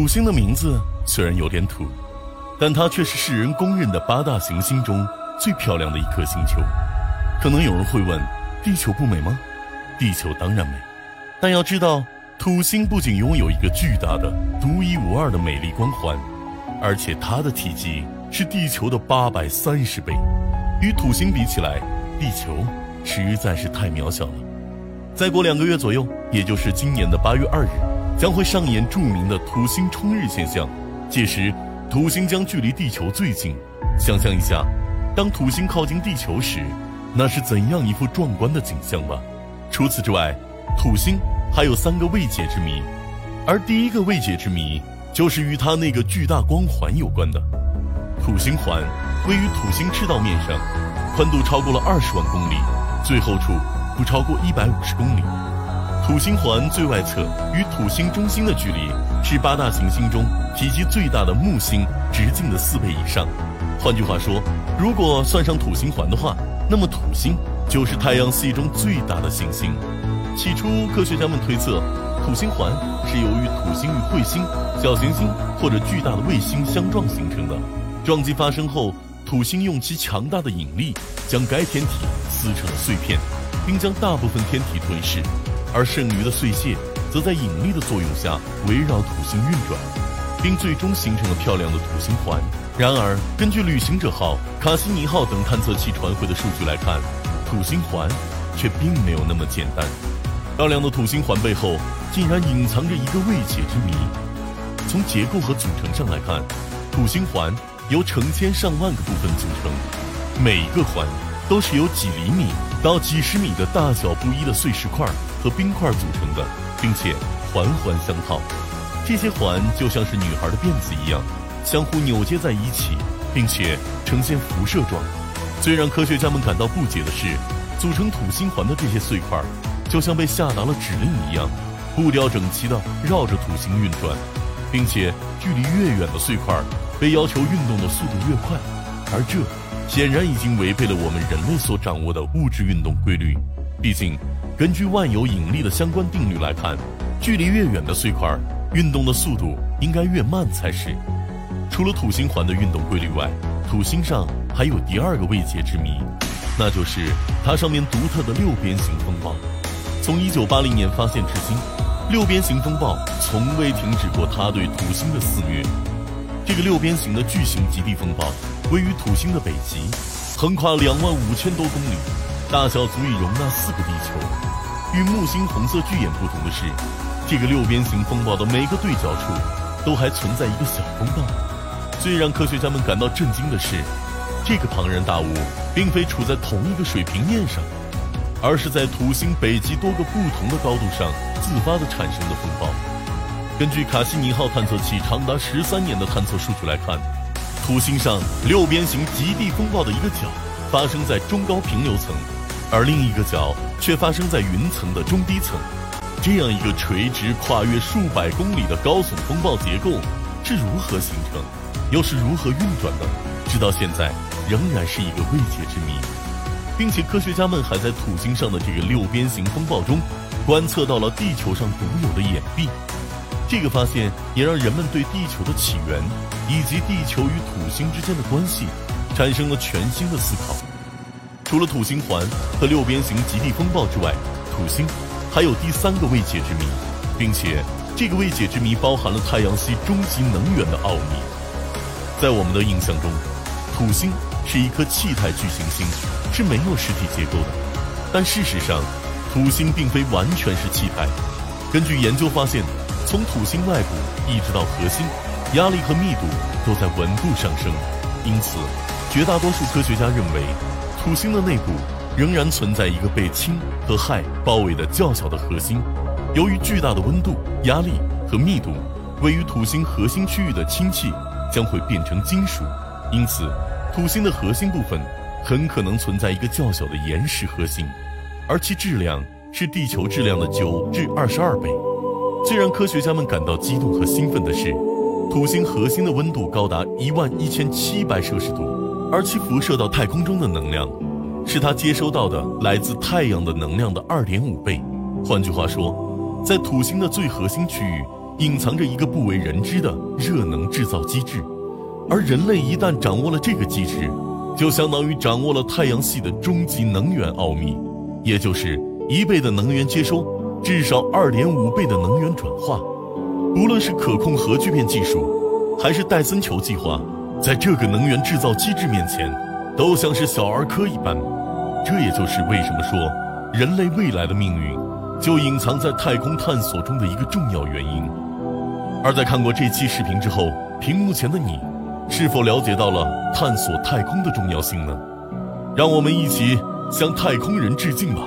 土星的名字虽然有点土，但它却是世人公认的八大行星中最漂亮的一颗星球。可能有人会问：地球不美吗？地球当然美，但要知道，土星不仅拥有一个巨大的、独一无二的美丽光环，而且它的体积是地球的八百三十倍。与土星比起来，地球实在是太渺小了。再过两个月左右，也就是今年的八月二日，将会上演著名的土星冲日现象。届时，土星将距离地球最近。想象一下，当土星靠近地球时，那是怎样一幅壮观的景象吧。除此之外，土星还有三个未解之谜，而第一个未解之谜就是与它那个巨大光环有关的。土星环位于土星赤道面上，宽度超过了二十万公里，最后处不超过一百五十公里。土星环最外侧与土星中心的距离是八大行星中体积最大的木星直径的四倍以上。换句话说，如果算上土星环的话，那么土星就是太阳系中最大的行星。起初，科学家们推测，土星环是由于土星与彗星、小行星或者巨大的卫星相撞形成的。撞击发生后，土星用其强大的引力将该天体撕成了碎片，并将大部分天体吞噬，而剩余的碎屑则在引力的作用下围绕土星运转，并最终形成了漂亮的土星环。然而，根据旅行者号、卡西尼号等探测器传回的数据来看，土星环却并没有那么简单。漂亮的土星环背后竟然隐藏着一个未解之谜。从结构和组成上来看，土星环。由成千上万个部分组成，每一个环都是由几厘米到几十米的大小不一的碎石块和冰块组成的，并且环环相套。这些环就像是女孩的辫子一样，相互扭结在一起，并且呈现辐射状。最让科学家们感到不解的是，组成土星环的这些碎块，就像被下达了指令一样，步调整齐地绕着土星运转，并且距离越远的碎块。被要求运动的速度越快，而这显然已经违背了我们人类所掌握的物质运动规律。毕竟，根据万有引力的相关定律来看，距离越远的碎块，运动的速度应该越慢才是。除了土星环的运动规律外，土星上还有第二个未解之谜，那就是它上面独特的六边形风暴。从1980年发现至今，六边形风暴从未停止过它对土星的肆虐。这个六边形的巨型极地风暴位于土星的北极，横跨两万五千多公里，大小足以容纳四个地球。与木星红色巨眼不同的是，这个六边形风暴的每个对角处都还存在一个小风暴。最让科学家们感到震惊的是，这个庞然大物并非处在同一个水平面上，而是在土星北极多个不同的高度上自发的产生的风暴。根据卡西尼号探测器长达十三年的探测数据来看，土星上六边形极地风暴的一个角发生在中高平流层，而另一个角却发生在云层的中低层。这样一个垂直跨越数百公里的高耸风暴结构是如何形成，又是如何运转的？直到现在仍然是一个未解之谜，并且科学家们还在土星上的这个六边形风暴中观测到了地球上独有的眼壁。这个发现也让人们对地球的起源以及地球与土星之间的关系产生了全新的思考。除了土星环和六边形极地风暴之外，土星还有第三个未解之谜，并且这个未解之谜包含了太阳系终极能源的奥秘。在我们的印象中，土星是一颗气态巨行星，是没有实体结构的。但事实上，土星并非完全是气态。根据研究发现。从土星外部一直到核心，压力和密度都在稳步上升，因此，绝大多数科学家认为，土星的内部仍然存在一个被氢和氦包围的较小的核心。由于巨大的温度、压力和密度，位于土星核心区域的氢气将会变成金属，因此，土星的核心部分很可能存在一个较小的岩石核心，而其质量是地球质量的九至二十二倍。最让科学家们感到激动和兴奋的是，土星核心的温度高达一万一千七百摄氏度，而其辐射到太空中的能量，是它接收到的来自太阳的能量的二点五倍。换句话说，在土星的最核心区域，隐藏着一个不为人知的热能制造机制，而人类一旦掌握了这个机制，就相当于掌握了太阳系的终极能源奥秘，也就是一倍的能源接收，至少二点五倍的能源转化。无论是可控核聚变技术，还是戴森球计划，在这个能源制造机制面前，都像是小儿科一般。这也就是为什么说，人类未来的命运，就隐藏在太空探索中的一个重要原因。而在看过这期视频之后，屏幕前的你，是否了解到了探索太空的重要性呢？让我们一起向太空人致敬吧！